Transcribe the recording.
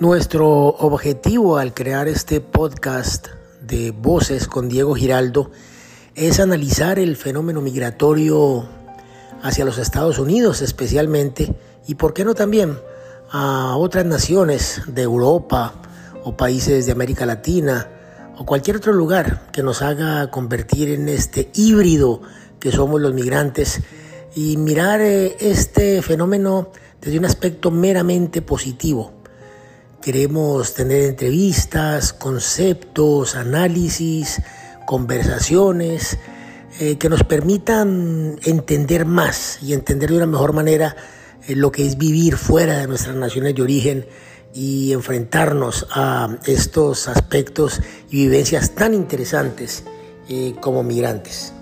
Nuestro objetivo al crear este podcast de Voces con Diego Giraldo es analizar el fenómeno migratorio hacia los Estados Unidos especialmente y por qué no también a otras naciones de Europa o países de América Latina o cualquier otro lugar que nos haga convertir en este híbrido que somos los migrantes y mirar eh, este fenómeno desde un aspecto meramente positivo Queremos tener entrevistas, conceptos, análisis, conversaciones eh, que nos permitan entender más y entender de una mejor manera eh, lo que es vivir fuera de nuestras naciones de origen y enfrentarnos a estos aspectos y vivencias tan interesantes eh, como migrantes.